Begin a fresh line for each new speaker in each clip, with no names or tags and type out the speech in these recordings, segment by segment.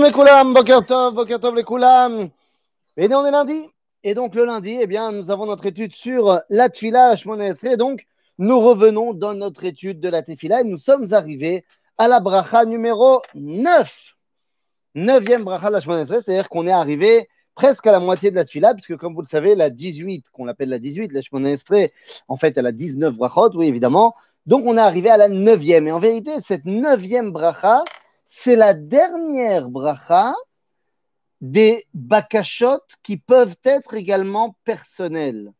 Les Koulam, Boker Tov, Boker Tov les Koulam. Et on est lundi. Et donc le lundi, eh bien, nous avons notre étude sur la Tfila Et donc, nous revenons dans notre étude de la Tefila et nous sommes arrivés à la bracha numéro 9. Neuvième bracha de la c'est-à-dire qu'on est arrivé presque à la moitié de la Tfila, puisque comme vous le savez, la 18, qu'on appelle la 18, la Shmonesre, en fait, elle a 19 brachot, oui, évidemment. Donc on est arrivé à la neuvième. Et en vérité, cette neuvième bracha, c'est la dernière bracha des bakashot qui peuvent être également personnelles.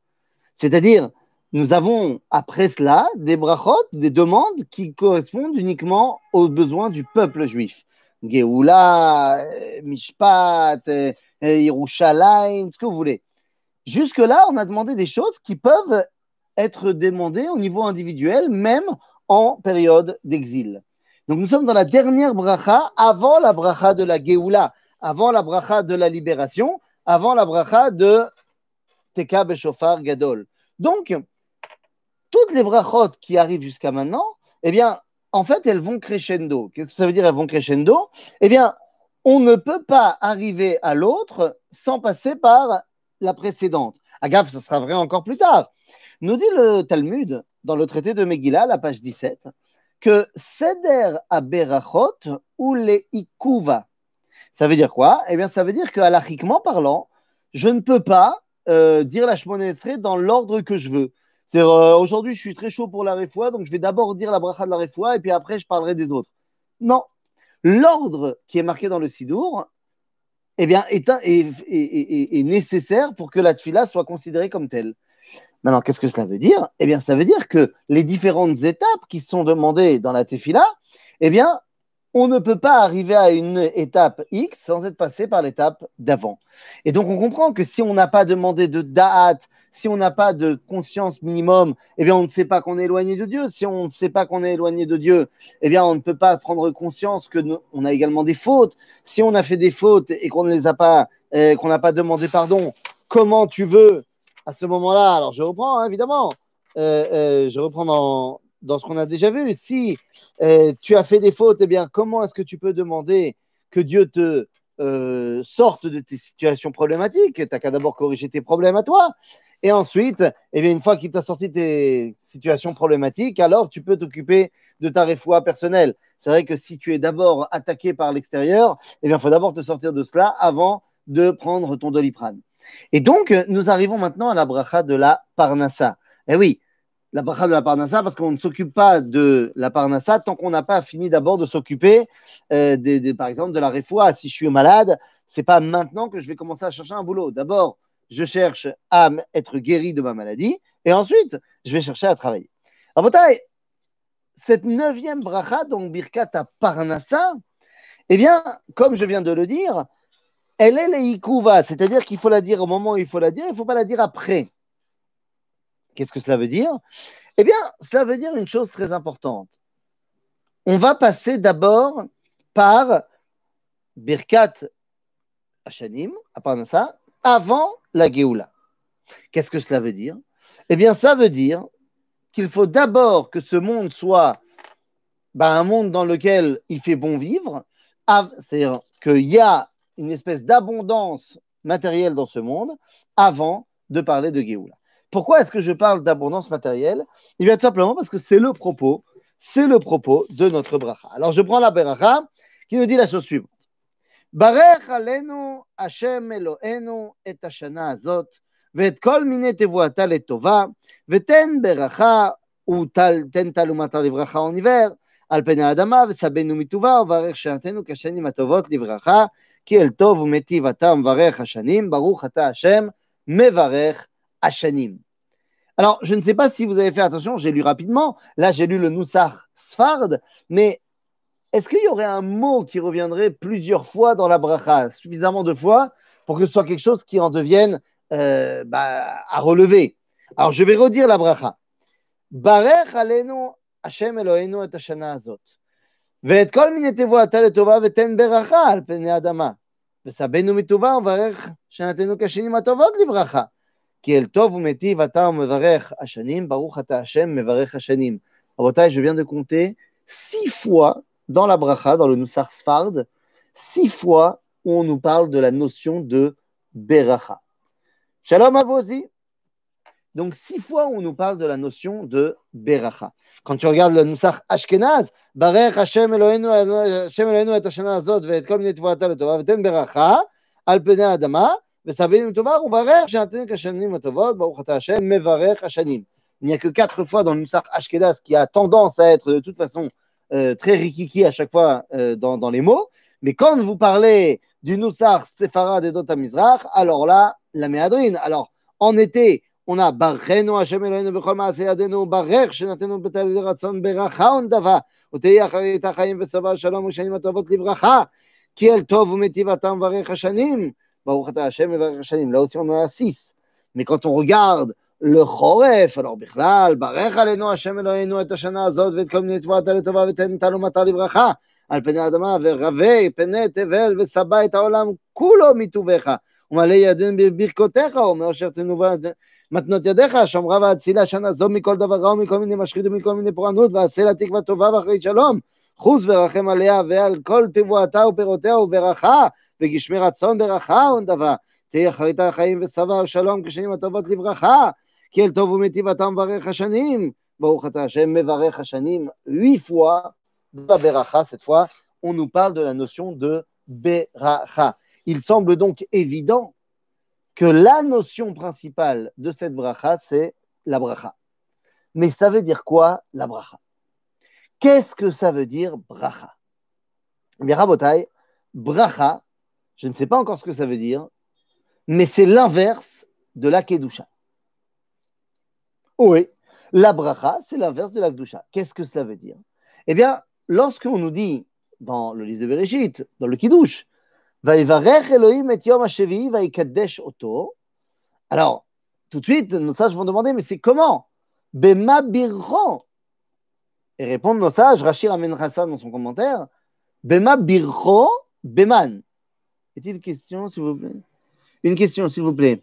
C'est-à-dire, nous avons après cela des brachot, des demandes qui correspondent uniquement aux besoins du peuple juif. Geoula, Mishpat, Yerushalayim, ce que vous voulez. Jusque-là, on a demandé des choses qui peuvent être demandées au niveau individuel, même en période d'exil. Donc nous sommes dans la dernière bracha avant la bracha de la Géoula, avant la bracha de la libération, avant la bracha de Teka Beshofar Gadol. Donc, toutes les brachot qui arrivent jusqu'à maintenant, eh bien, en fait, elles vont crescendo. Qu'est-ce que ça veut dire elles vont crescendo? Eh bien, on ne peut pas arriver à l'autre sans passer par la précédente. Agave, ça sera vrai encore plus tard. Nous dit le Talmud, dans le traité de Megillah, la page 17, que Seder Aberachot ou les Ikuva. Ça veut dire quoi? Eh bien, ça veut dire qu'alachiquement parlant, je ne peux pas euh, dire la Shmonesre dans l'ordre que je veux. C'est euh, aujourd'hui, je suis très chaud pour la réfoua, donc je vais d'abord dire la bracha de la réfoua et puis après, je parlerai des autres. Non. L'ordre qui est marqué dans le Sidour, eh bien, est, est, nécessaire pour que la tfila soit considérée comme telle. Maintenant, qu'est-ce que cela veut dire? Eh bien, ça veut dire que les différentes étapes qui sont demandées dans la tefila, eh bien, on ne peut pas arriver à une étape X sans être passé par l'étape d'avant. Et donc, on comprend que si on n'a pas demandé de da'at, si on n'a pas de conscience minimum, eh bien, on ne sait pas qu'on est éloigné de Dieu. Si on ne sait pas qu'on est éloigné de Dieu, eh bien, on ne peut pas prendre conscience que on a également des fautes. Si on a fait des fautes et qu'on ne les a euh, qu'on n'a pas demandé pardon, comment tu veux à ce moment-là, alors je reprends hein, évidemment, euh, euh, je reprends dans, ce qu'on a déjà vu. Si euh, tu as fait des fautes, eh bien, comment est-ce que tu peux demander que Dieu te sorte de tes situations problématiques? Tu n'as qu'à d'abord corriger tes problèmes à toi. Et ensuite, eh bien, une fois qu'il t'a sorti tes situations problématiques, alors tu peux t'occuper de ta réfoua personnelle. C'est vrai que si tu es d'abord attaqué par l'extérieur, eh il faut d'abord te sortir de cela avant de prendre ton doliprane. Et donc, nous arrivons maintenant à la bracha de la Parnassa. Eh oui, la bracha de la Parnassa, parce qu'on ne s'occupe pas de la Parnassa tant qu'on n'a pas fini d'abord de s'occuper, euh, par exemple, de la réfoua. Si je suis malade, c'est pas maintenant que je vais commencer à chercher un boulot. D'abord, je cherche à être guéri de ma maladie, et ensuite, je vais chercher à travailler. Alors, cette neuvième bracha, donc Birkat à Parnassa, eh bien, comme je viens de le dire, elle est les c'est-à-dire qu'il faut la dire au moment où il faut la dire, il ne faut pas la dire après. Qu'est-ce que cela veut dire? Eh bien, cela veut dire une chose très importante. On va passer d'abord par Birkat Hashanim, à part ça, avant la Géoula. Qu'est-ce que cela veut dire? Eh bien, ça veut dire qu'il faut d'abord que ce monde soit ben, un monde dans lequel il fait bon vivre, c'est-à-dire qu'il y a une espèce d'abondance matérielle dans ce monde avant de parler de Géoula. Pourquoi est-ce que je parle d'abondance matérielle Il bien, tout simplement parce que c'est le propos, c'est le propos de notre bracha. Alors, je prends la bracha qui nous dit la chose suivante. Barech alenu Hashem Eloheinu et hashana azot ואת כל מיני תבואתה לטובה, ותן ברכה ותן תלומתה לברכה וניבר על פני האדמה, וסבנו מטובה, וברך שנתנו כשנים הטובות לברכה, כי אל טוב ומטיב אתה מברך השנים, ברוך אתה השם, מברך השנים. Alors, je ne sais pas si vous avez fait attention, j'ai lu rapidement, là j'ai lu le Noussar Sfard, mais est-ce qu'il y aurait un mot qui reviendrait plusieurs fois dans la bracha, suffisamment de fois, pour que ce soit quelque chose qui en devienne euh, bah, à relever Alors, je vais redire la bracha. Barech alenu Hashem Eloheinu et hashana azot. ואת כל מיני תבואתה לטובה ותן ברכה על פני האדמה. וסבנו מטובה וברך שנתנו כשנים הטובות לברכה. כי אל טוב ומיטיב אתה ומברך השנים, ברוך אתה השם מברך השנים. רבותיי, je viens de compter six fois dans la bracha, dans le Nussar Sfard, six fois où on nous parle de la notion de Beracha. Shalom Avosi. Donc, six fois, on nous parle de la notion de Beracha. Quand tu regardes le Nusach Ashkenaz, Hashem Hashem Il n'y a que quatre fois dans le Nusach Ashkenaz qui a tendance à être de toute façon euh, très rikiki à chaque fois euh, dans, les mots. Mais quand vous parlez du Nusach Sefarad et Dota Mizrach, alors là, la méadrine. Alors, en été, ונא ברכנו השם אלוהינו בכל מעשה ידינו וברך שנתנו בתלילי רצון ברכה ונדבה ותהי אחרית החיים וצבא שלום ושנים הטובות לברכה כי אל טוב ומטיב אתה מברך השנים. ברוך אתה השם מברך השנים לא עושים לנו להסיס. מקוטרויארד לחורף, הלא בכלל, ברך עלינו השם אלוהינו את השנה הזאת ואת כל מיני צבועת לטובה ותן תלומתה לברכה. על פני האדמה ורבי פני תבל ושבע את העולם כולו מטובך ומלא ידינו בברכותיך אומר אשר תנובה מתנות ידיך שומרה והצילה שנה זו מכל דבר רע ומכל מיני משחית ומכל מיני פורענות ועשה לה תקווה טובה ואחרית שלום. חוץ ורחם עליה ועל כל תבואתה ופירותיה וברכה וגשמי רצון ברכה ונדבה. תהיה אחרית החיים וסבא ושלום כשנים הטובות לברכה כי אל טוב ומיטיב אתה מברך השנים. ברוך אתה השם מברך השנים. Huit fois la beracha cette fois on nous parle de la notion de il semble donc évident que la notion principale de cette bracha, c'est la bracha. Mais ça veut dire quoi, la bracha? Qu'est-ce que ça veut dire, bracha? Bien, Rabotai, bracha, je ne sais pas encore ce que ça veut dire, mais c'est l'inverse de la kedusha. Oui, la bracha, c'est l'inverse de la kedusha. Qu'est-ce que cela veut dire? Eh bien, lorsqu'on nous dit dans le livre de Bereshit, dans le kiddush, alors, tout de suite, nos sages vont demander, mais c'est comment? Et répondent nos sages, Rachir amènera ça dans son commentaire. Bema Birro Beman. Est-il une question, s'il vous plaît? Une question, s'il vous plaît.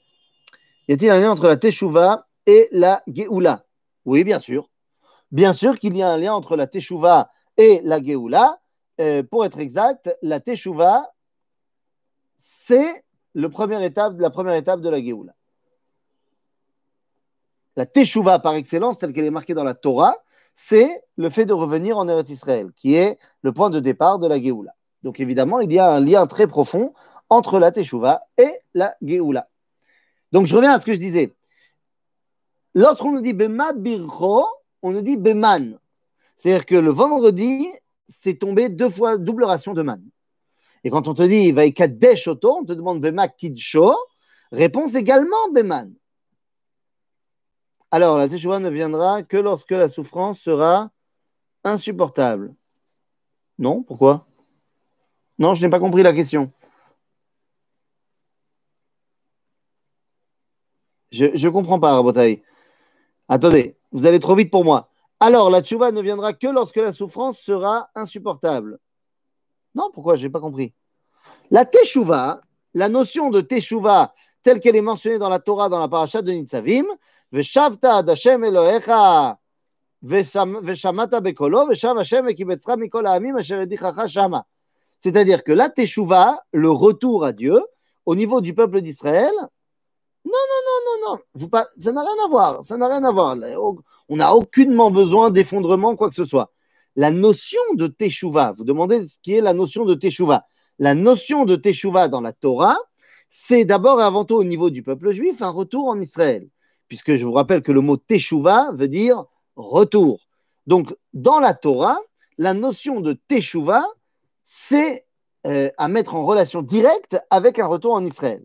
Y a-t-il un lien entre la Teshuvah et la Geoula? Oui, bien sûr. Bien sûr qu'il y a un lien entre la Teshuvah et la Geoula. Euh, pour être exact, la Teshuvah c'est la première étape de la Géoula. La Teshuvah par excellence, telle qu'elle est marquée dans la Torah, c'est le fait de revenir en Eretz Israël, qui est le point de départ de la Géoula. Donc évidemment, il y a un lien très profond entre la Teshuvah et la Géoula. Donc je reviens à ce que je disais. Lorsqu'on nous dit Bema Bircho, on nous dit Beman. C'est-à-dire que le vendredi, c'est tombé deux fois double ration de man. Et quand on te dit Vaikadesh Oto, on te demande Bema Kidsho, réponse également Beman. Alors, la Teshuvah ne viendra que lorsque la souffrance sera insupportable. Non Pourquoi? Non, je n'ai pas compris la question. Je ne comprends pas, Rabotaï. Attendez, vous allez trop vite pour moi. Alors, la Teshuvah ne viendra que lorsque la souffrance sera insupportable. Non, pourquoi? Je n'ai pas compris. La Teshuvah, la notion de Teshuvah, telle qu'elle est mentionnée dans la Torah, dans la paracha de Nitzavim, Veshavta Hashem Veshav Hashem Ekibetzra Mikol Asher Shama. C'est-à-dire que la Teshuvah, le retour à Dieu, au niveau du peuple d'Israël, non, non, non, non, non, ça n'a rien à voir, ça n'a rien à voir. On n'a aucunement besoin d'effondrement, quoi que ce soit la notion de Teshuvah. Vous demandez ce qui est la notion de Teshuvah. La notion de Teshuvah dans la Torah, c'est d'abord et avant tout au niveau du peuple juif un retour en Israël. Puisque je vous rappelle que le mot Teshuvah veut dire retour. Donc, dans la Torah, la notion de Teshuvah, c'est euh, à mettre en relation directe avec un retour en Israël.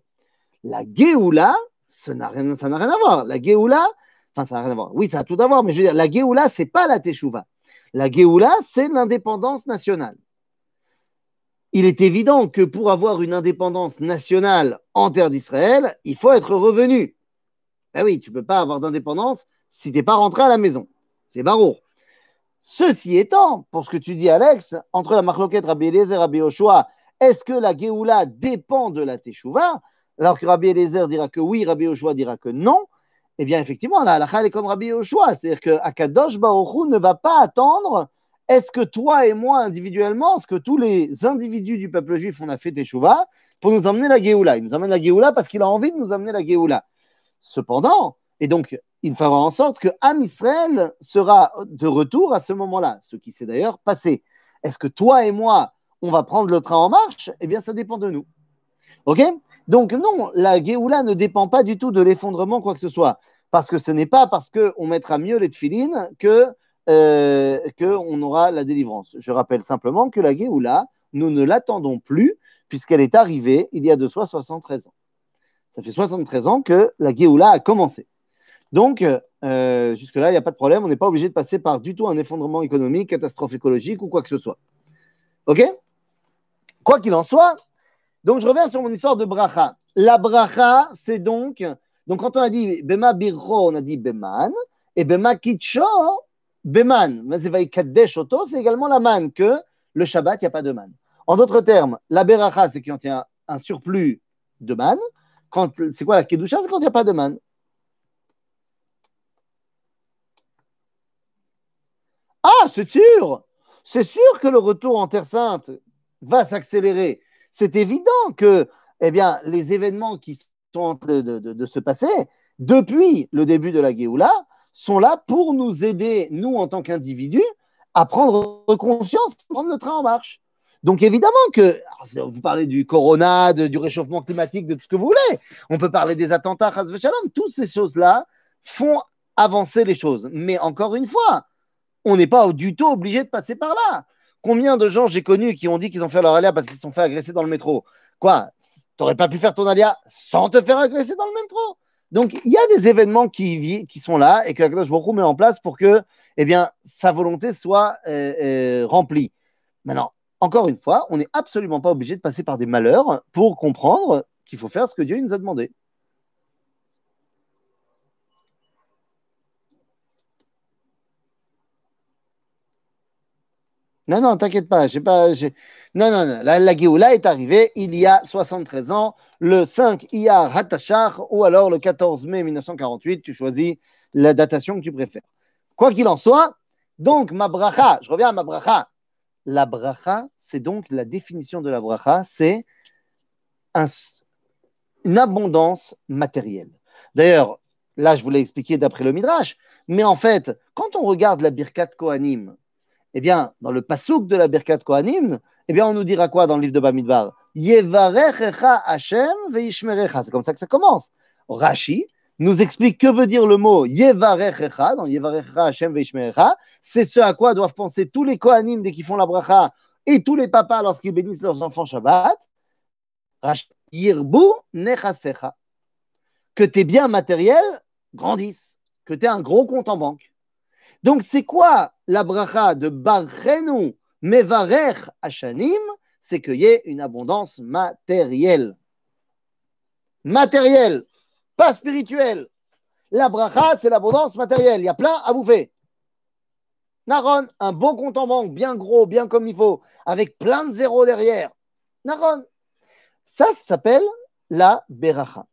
La Géoula, ça n'a rien, à voir. La Géoula, enfin, ça n'a rien à voir. Oui, ça a tout à voir, mais je veux dire, la Géoula, c'est pas la Teshuvah. La Géoula, c'est l'indépendance nationale. Il est évident que pour avoir une indépendance nationale en terre d'Israël, il faut être revenu. Ben oui, tu ne peux pas avoir d'indépendance si tu n'es pas rentré à la maison. C'est barreau. Ceci étant, pour ce que tu dis, Alex, entre la marloquette Rabbi Eliezer et Rabbi Oshua, est-ce que la Géoula dépend de la Teshuvah? Alors que Rabbi Eliezer dira que oui, Rabbi Oshua dira que non eh bien, effectivement, la halakha est comme Rabbi Yoshua, c'est-à-dire que Akadosh Baruch ne va pas attendre est-ce que toi et moi individuellement, est-ce que tous les individus du peuple juif, on a fait Teshuvah pour nous emmener la Géoula? Il nous emmène la Géoula parce qu'il a envie de nous emmener la Géoula. Cependant, et donc il fera en sorte que Am Israël sera de retour à ce moment-là, ce qui s'est d'ailleurs passé. Est-ce que toi et moi, on va prendre le train en marche? Eh bien, ça dépend de nous. OK? Donc, non, la Géoula ne dépend pas du tout de l'effondrement, quoi que ce soit. Parce que ce n'est pas parce qu'on mettra mieux les tefilines que euh, qu'on aura la délivrance. Je rappelle simplement que la Géoula, nous ne l'attendons plus, puisqu'elle est arrivée il y a de soi 73 ans. Ça fait 73 ans que la Géoula a commencé. Donc, euh, jusque-là, il n'y a pas de problème. On n'est pas obligé de passer par du tout un effondrement économique, catastrophe écologique ou quoi que ce soit. OK? Quoi qu'il en soit, donc je reviens sur mon histoire de bracha. La bracha, c'est donc, donc quand on a dit Bema Birro, on a dit Beman, et Bema Kitcho, Beman. C'est également la man, que le Shabbat, il n'y a pas de man. En d'autres termes, la beracha, c'est quand il y a un surplus de man. C'est quoi la kedusha? C'est quand il n'y a pas de man. Ah, c'est sûr C'est sûr que le retour en Terre Sainte va s'accélérer. C'est évident que eh bien, les événements qui sont en train de, se passer depuis le début de la Géoula sont là pour nous aider, nous en tant qu'individus, à prendre conscience, à prendre le train en marche. Donc évidemment que, vous parlez du corona, du réchauffement climatique, de tout ce que vous voulez, on peut parler des attentats, toutes ces choses-là font avancer les choses. Mais encore une fois, on n'est pas du tout obligé de passer par là. Combien de gens j'ai connus qui ont dit qu'ils ont fait leur alia parce qu'ils se sont fait agresser dans le métro? Quoi? Tu n'aurais pas pu faire ton alia sans te faire agresser dans le métro? Donc, il y a des événements qui, qui sont là et que Akadosh beaucoup met en place pour que eh sa volonté soit euh, euh, remplie. Maintenant, encore une fois, on n'est absolument pas obligé de passer par des malheurs pour comprendre qu'il faut faire ce que Dieu nous a demandé. Non, non, t'inquiète pas, pas. Non, non, non. La, la Géoula est arrivée il y a 73 ans, le 5 Iyar Hatachar, ou alors le 14 mai 1948. Tu choisis la datation que tu préfères. Quoi qu'il en soit, donc ma bracha, je reviens à ma bracha. La bracha, c'est donc la définition de la bracha, c'est une abondance matérielle. D'ailleurs, là, je vous l'ai expliqué d'après le Midrash, mais en fait, quand on regarde la Birkat Kohanim, eh bien, dans le pasouk de la Birkat Kohanim, eh bien, on nous dira quoi dans le livre de Bamidbar? Yevarechecha Hashem veishmerecha. C'est comme ça que ça commence. Rashi nous explique que veut dire le mot Yevarechecha, dans Yevarechecha Hashem veishmerecha. C'est ce à quoi doivent penser tous les Kohanim dès qu'ils font la bracha et tous les papas lorsqu'ils bénissent leurs enfants Shabbat. Yirbu nechasecha. Que tes biens matériels grandissent, que tu un gros compte en banque. Donc, c'est quoi la bracha de Barchenu Mevarech Hashanim C'est qu'il y ait une abondance matérielle. Matérielle, pas spirituelle. La bracha, c'est l'abondance matérielle. Il y a plein à bouffer. Naron, un bon compte en banque, bien gros, bien comme il faut, avec plein de zéros derrière. Naron. Ça, ça s'appelle la beracha.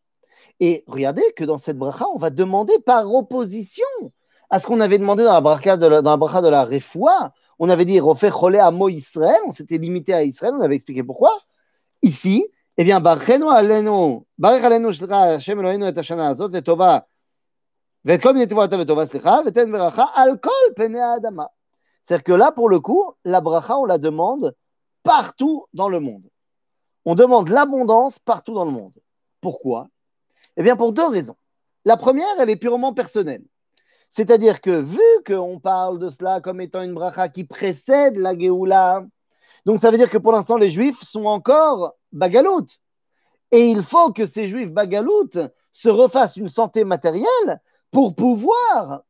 Et regardez que dans cette bracha, on va demander par opposition à ce qu'on avait demandé dans la bracha de la, dans Refoua. On avait dit refait Cholé à Israël, on s'était limité à Israël, on avait expliqué pourquoi. Ici, eh bien, Barcheno Aleno, Barech Aleno Shra Hashem Eloheinu et Hashana Azot et Tova, et comme il était voit le Tova Slicha, Pene Adama. C'est-à-dire que là, pour le coup, la bracha, on la demande partout dans le monde. On demande l'abondance partout dans le monde. Pourquoi? Eh bien, pour deux raisons. La première, elle est purement personnelle. C'est-à-dire que vu qu'on parle de cela comme étant une bracha qui précède la Géoula, donc ça veut dire que pour l'instant, les Juifs sont encore bagaloutes. Et il faut que ces Juifs bagaloutes se refassent une santé matérielle pour pouvoir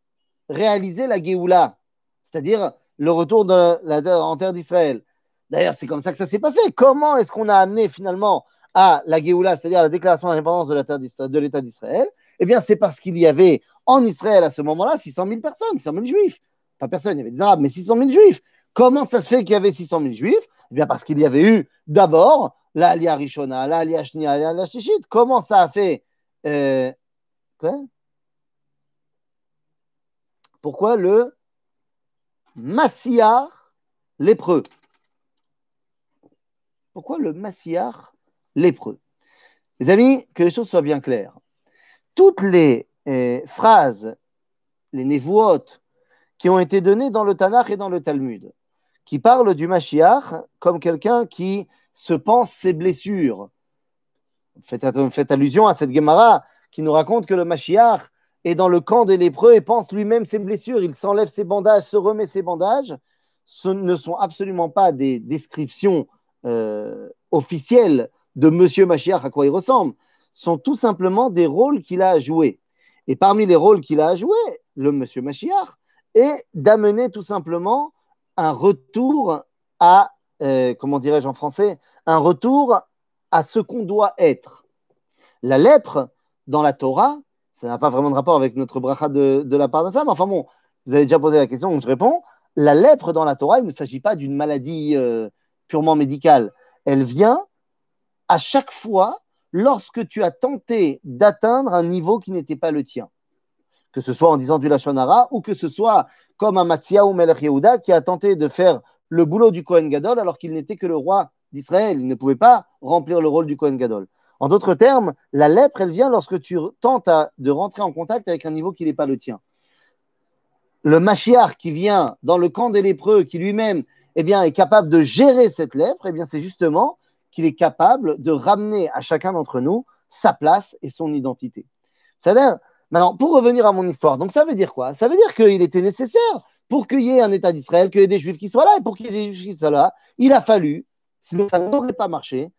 réaliser la Géoula, c'est-à-dire le retour de la, en terre d'Israël. D'ailleurs, c'est comme ça que ça s'est passé. Comment est-ce qu'on a amené finalement à la Géoula, c'est-à-dire la déclaration d'indépendance de l'État d'Israël? Eh bien, c'est parce qu'il y avait en Israël à ce moment-là 600 000 personnes, 600 000 juifs. Pas personne, il y avait des Arabes, mais 600 000 juifs. Comment ça se fait qu'il y avait 600 000 juifs? Eh bien, parce qu'il y avait eu d'abord la Alia Rishona, Shnia, la Alia Shishit. Comment ça a fait euh, Quoi? Pourquoi le Massiar lépreux? Pourquoi le Massiach lépreux? Les amis, que les choses soient bien claires. Toutes les eh, phrases, les névotes qui ont été données dans le Tanakh et dans le Talmud, qui parlent du Mashiach comme quelqu'un qui se pense ses blessures. Faites, allusion à cette Gemara qui nous raconte que le Mashiach est dans le camp des lépreux et pense lui-même ses blessures. Il s'enlève ses bandages, se remet ses bandages. Ce ne sont absolument pas des descriptions euh, officielles de Monsieur Mashiach à quoi il ressemble. Ce sont tout simplement des rôles qu'il a à jouer. Et parmi les rôles qu'il a à jouer, le Monsieur Mashiach, est d'amener tout simplement un retour à, euh, comment dirais-je en français, un retour à ce qu'on doit être. La lèpre, dans la Torah, ça n'a pas vraiment de rapport avec notre bracha de, la part ça, mais enfin bon, vous avez déjà posé la question, donc je réponds. La lèpre dans la Torah, il ne s'agit pas d'une maladie euh, purement médicale. Elle vient à chaque fois lorsque tu as tenté d'atteindre un niveau qui n'était pas le tien. Que ce soit en disant du Lachonara ou que ce soit comme un Matzia ou Melech qui a tenté de faire le boulot du Kohen Gadol alors qu'il n'était que le roi d'Israël. Il ne pouvait pas remplir le rôle du Kohen Gadol. En d'autres termes, la lèpre, elle vient lorsque tu tentes de rentrer en contact avec un niveau qui n'est pas le tien. Le Mashiach qui vient dans le camp des lépreux, qui lui-même eh bien, est capable de gérer cette lèpre, eh bien, c'est justement qu'il est capable de ramener à chacun d'entre nous sa place et son identité. C'est-à-dire, maintenant, pour revenir à mon histoire, donc ça veut dire quoi? Ça veut dire qu'il était nécessaire pour qu'il y ait un État d'Israël, qu'il y ait des Juifs qui soient là, et pour qu'il y ait des Juifs qui soient là, il a fallu, sinon ça n'aurait pas marché,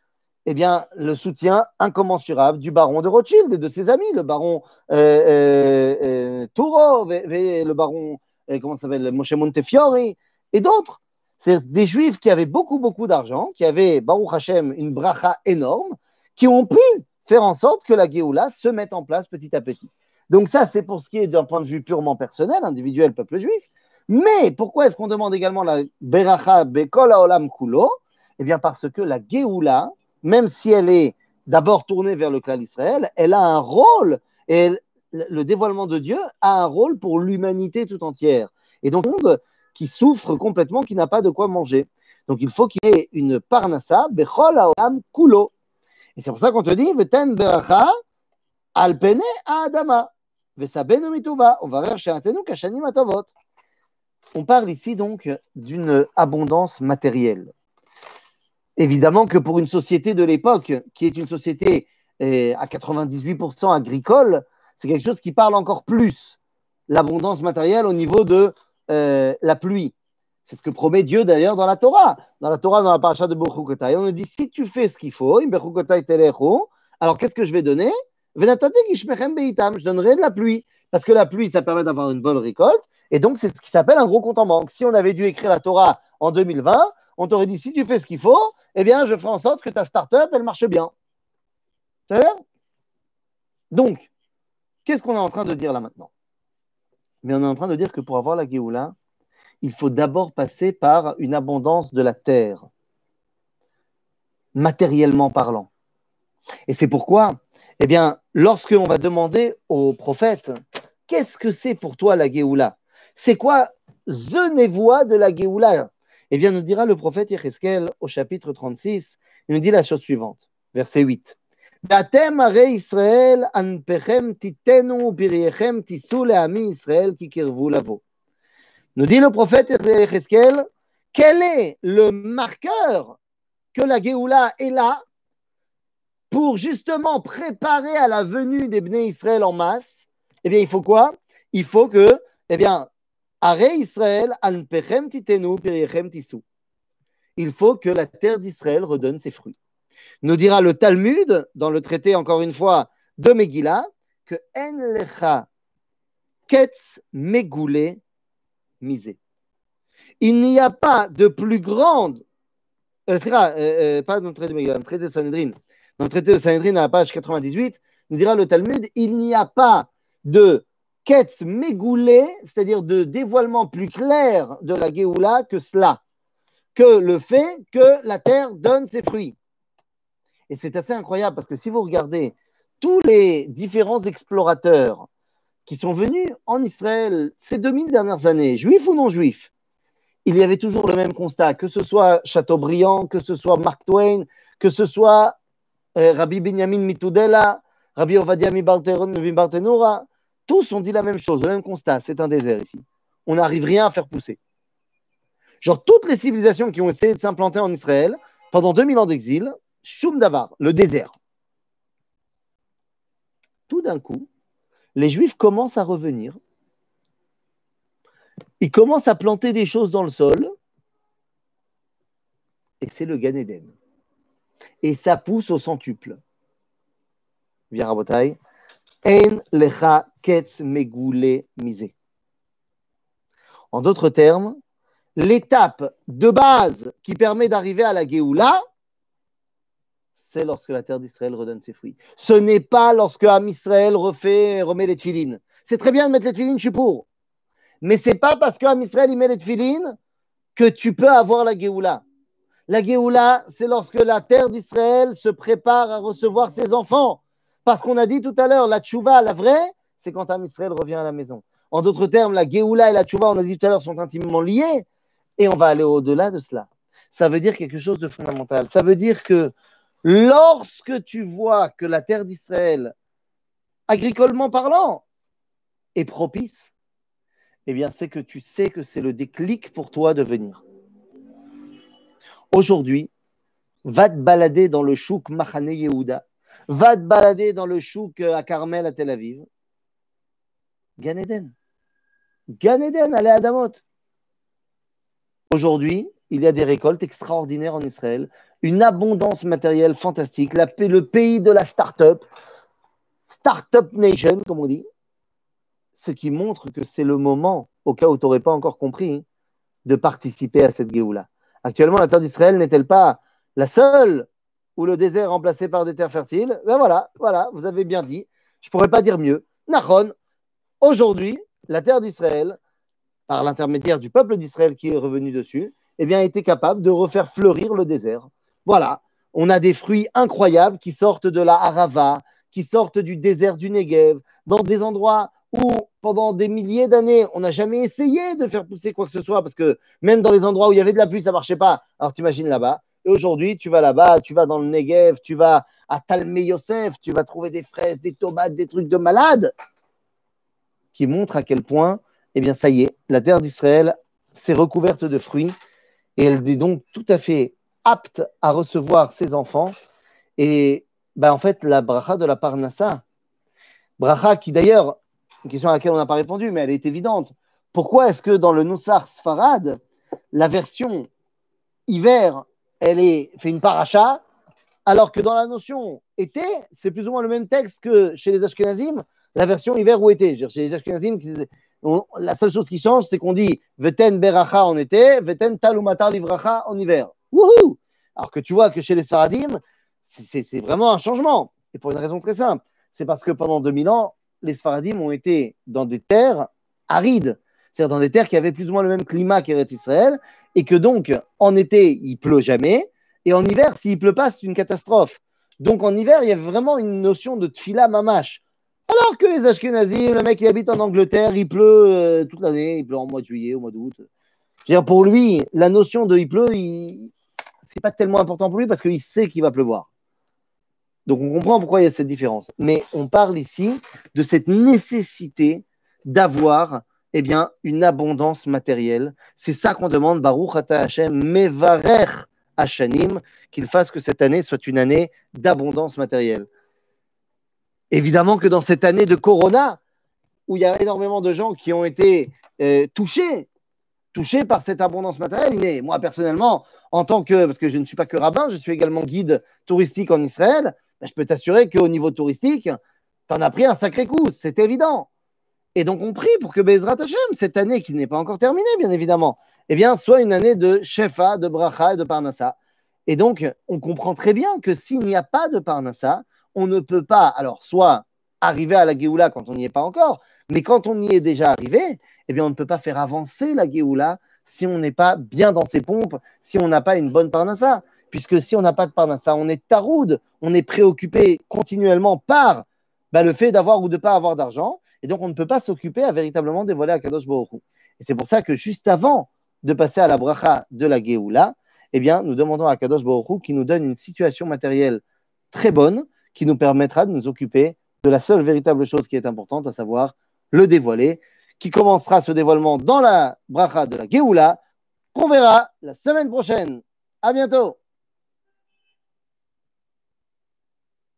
eh bien, le soutien incommensurable du baron de Rothschild et de ses amis, le baron euh, euh, euh Touro, le baron, euh, comment s'appelle, Moshe Montefiore et d'autres. C'est des juifs qui avaient beaucoup, beaucoup d'argent, qui avaient, Baruch Hashem, une bracha énorme, qui ont pu faire en sorte que la Géoula se mette en place petit à petit. Donc ça, c'est pour ce qui est d'un point de vue purement personnel, individuel, peuple juif. Mais pourquoi est-ce qu'on demande également la Beracha Bekol Olam Kulo? Eh bien parce que la Géoula, même si elle est d'abord tournée vers le clan d'Israël, elle a un rôle, et le dévoilement de Dieu a un rôle pour l'humanité tout entière. Et donc, qui souffre complètement, qui n'a pas de quoi manger. Donc, il faut qu'il y ait une parnassa, bechol haolam kulo. Et c'est pour ça qu'on te dit, veten beracha alpene adama. On parle ici donc d'une abondance matérielle. Évidemment que pour une société de l'époque, qui est une société eh, à 98% agricole, c'est quelque chose qui parle encore plus l'abondance matérielle au niveau de euh, la pluie. C'est ce que promet Dieu d'ailleurs dans la Torah. Dans la Torah, dans la paracha de Bechukotai, on nous dit si tu fais ce qu'il faut, alors qu'est-ce que je vais donner? Je donnerai de la pluie. Parce que la pluie, ça permet d'avoir une bonne récolte. Et donc, c'est ce qui s'appelle un gros compte en banque. Si on avait dû écrire la Torah en 2020, on t'aurait dit si tu fais ce qu'il faut, eh bien, je ferai en sorte que ta start-up, elle marche bien. C'est Donc, qu'est-ce qu'on est en train de dire là maintenant? Mais on est en train de dire que pour avoir la Géoula, il faut d'abord passer par une abondance de la terre, matériellement parlant. Et c'est pourquoi, eh bien, lorsqu'on va demander au prophète, qu'est-ce que c'est pour toi la Géoula? C'est quoi the de la Géoula? Eh bien, nous dira le prophète Yecheskel au chapitre 36, il nous dit la chose suivante, verset 8. Nous dit le prophète Yecheskel, quel est le marqueur que la Géoula est là pour justement préparer à la venue des Bnei Israël en masse? Eh bien, il faut quoi? Il faut que, eh bien, Israël, Il faut que la terre d'Israël redonne ses fruits. Nous dira le Talmud, dans le traité, encore une fois, de Megillah, que En lecha ketz megoulé misé. Il n'y a pas de plus grande. Euh, euh, euh, pas dans le traité de Megillah, dans le traité de Sanhedrin. Dans le traité de Sanhedrin, à la page 98, nous dira le Talmud il n'y a pas de Ketz mégoulé, c'est-à-dire de dévoilement plus clair de la Géoula que cela, que le fait que la terre donne ses fruits. Et c'est assez incroyable parce que si vous regardez tous les différents explorateurs qui sont venus en Israël ces 2000 dernières années, juifs ou non juifs, il y avait toujours le même constat, que ce soit Chateaubriand, que ce soit Mark Twain, que ce soit euh, Rabbi Binyamin Mitudela, Rabbi Ovadia Mibartenura, tous ont dit la même chose, le même constat, c'est un désert ici. On n'arrive rien à faire pousser. Genre, toutes les civilisations qui ont essayé de s'implanter en Israël pendant 2000 ans d'exil, Shum Davar, le désert. Tout d'un coup, les Juifs commencent à revenir. Ils commencent à planter des choses dans le sol. Et c'est le Gan Eden. Et ça pousse au centuple. Viens. En. En d'autres termes, l'étape de base qui permet d'arriver à la Géoula, lorsque la terre d'Israël redonne ses fruits. Ce n'est pas lorsque Am Israël refait, remet les tefilines. C'est très bien de mettre les tefilines, je suis pour. Mais c'est pas parce qu'Am Israël met les tefilines que tu peux avoir la Géoula. La Géoula, c'est lorsque la terre d'Israël se prépare à recevoir ses enfants. Parce qu'on a dit tout à l'heure, la tchouva, la vraie, c'est quand Am Israël revient à la maison. En d'autres termes, la Géoula et la tchouva, on a dit tout à l'heure, sont intimement liées. Et on va aller au-delà de cela. Ça veut dire quelque chose de fondamental. Ça veut dire que lorsque tu vois que la terre d'Israël, agricolement parlant, est propice, eh bien, c'est que tu sais que c'est le déclic pour toi de venir. Aujourd'hui, va te balader dans le chouk Mahane Yehuda, va te balader dans le chouk à Carmel à Tel Aviv. Gan Eden. Gan Eden, allez à Damot. Aujourd'hui, il y a des récoltes extraordinaires en Israël, une abondance matérielle fantastique, le pays de la start-up, start-up nation, comme on dit, ce qui montre que c'est le moment, au cas où tu n'aurais pas encore compris, de participer à cette Géoula. Actuellement, la terre d'Israël n'est-elle pas la seule où le désert est remplacé par des terres fertiles? Ben voilà, voilà, vous avez bien dit. Je ne pourrais pas dire mieux. Nachon, aujourd'hui, la terre d'Israël par l'intermédiaire du peuple d'Israël qui est revenu dessus, eh bien, a été capable de refaire fleurir le désert. Voilà, on a des fruits incroyables qui sortent de la Harava, qui sortent du désert du Negev, dans des endroits où, pendant des milliers d'années, on n'a jamais essayé de faire pousser quoi que ce soit, parce que même dans les endroits où il y avait de la pluie, ça ne marchait pas. Alors, t'imagines là-bas. Et aujourd'hui, tu vas là-bas, tu vas dans le Negev, tu vas à Talmé Yosef, tu vas trouver des fraises, des tomates, des trucs de malade, qui montrent à quel point eh bien ça y est, la terre d'Israël s'est recouverte de fruits et elle est donc tout à fait apte à recevoir ses enfants. Et ben, en fait, la bracha de la Parnassa, bracha qui d'ailleurs, une question à laquelle on n'a pas répondu, mais elle est évidente. Pourquoi est-ce que dans le Noussar Sfarad, la version hiver, elle est fait une paracha, alors que dans la notion été, c'est plus ou moins le même texte que chez les Ashkenazim, la version hiver ou été? Chez les Ashkenazim, la seule chose qui change, c'est qu'on dit Veten Beracha en été, Veten Talumatar Livracha en hiver. Wouhou Alors que tu vois que chez les Sfaradim, c'est vraiment un changement. Et pour une raison très simple. C'est parce que pendant 2000 ans, les Sfaradim ont été dans des terres arides. C'est-à-dire dans des terres qui avaient plus ou moins le même climat qu'Eretz Israël. Et que donc, en été, il pleut jamais. Et en hiver, s'il pleut pas, c'est une catastrophe. Donc en hiver, il y avait vraiment une notion de tfila mamash. Alors que les Ashkenazim, le mec qui habite en Angleterre, il pleut euh, toute l'année, il pleut en mois de juillet, au mois d'août. Pour lui, la notion de il pleut, ce pas tellement important pour lui parce qu'il sait qu'il va pleuvoir. Donc on comprend pourquoi il y a cette différence. Mais on parle ici de cette nécessité d'avoir eh bien, une abondance matérielle. C'est ça qu'on demande, Baruch Ata Hashem, Mevarer Hashanim, qu'il fasse que cette année soit une année d'abondance matérielle. Évidemment que dans cette année de Corona, où il y a énormément de gens qui ont été euh, touchés, touchés par cette abondance matérielle, moi personnellement, en tant que, parce que je ne suis pas que rabbin, je suis également guide touristique en Israël, ben, je peux t'assurer qu'au niveau touristique, tu en as pris un sacré coup, c'est évident. Et donc on prie pour que Bezrat Hashem, cette année qui n'est pas encore terminée, bien évidemment, eh bien, soit une année de Shefa, de Bracha et de Parnassa. Et donc, on comprend très bien que s'il n'y a pas de Parnassa, on ne peut pas, alors, soit arriver à la Géoula quand on n'y est pas encore, mais quand on y est déjà arrivé, eh bien, on ne peut pas faire avancer la Géoula si on n'est pas bien dans ses pompes, si on n'a pas une bonne parnassa. Puisque si on n'a pas de parnassa, on est taroude, on est préoccupé continuellement par bah, le fait d'avoir ou de ne pas avoir d'argent. Et donc, on ne peut pas s'occuper à véritablement dévoiler à Kadosh Hu. Et c'est pour ça que juste avant de passer à la bracha de la Géoula, eh bien, nous demandons à Kadosh Baruch qui nous donne une situation matérielle très bonne qui nous permettra de nous occuper de la seule véritable chose qui est importante, à savoir le dévoiler, qui commencera ce dévoilement dans la bracha de la Géoula, qu'on verra la semaine prochaine. À bientôt!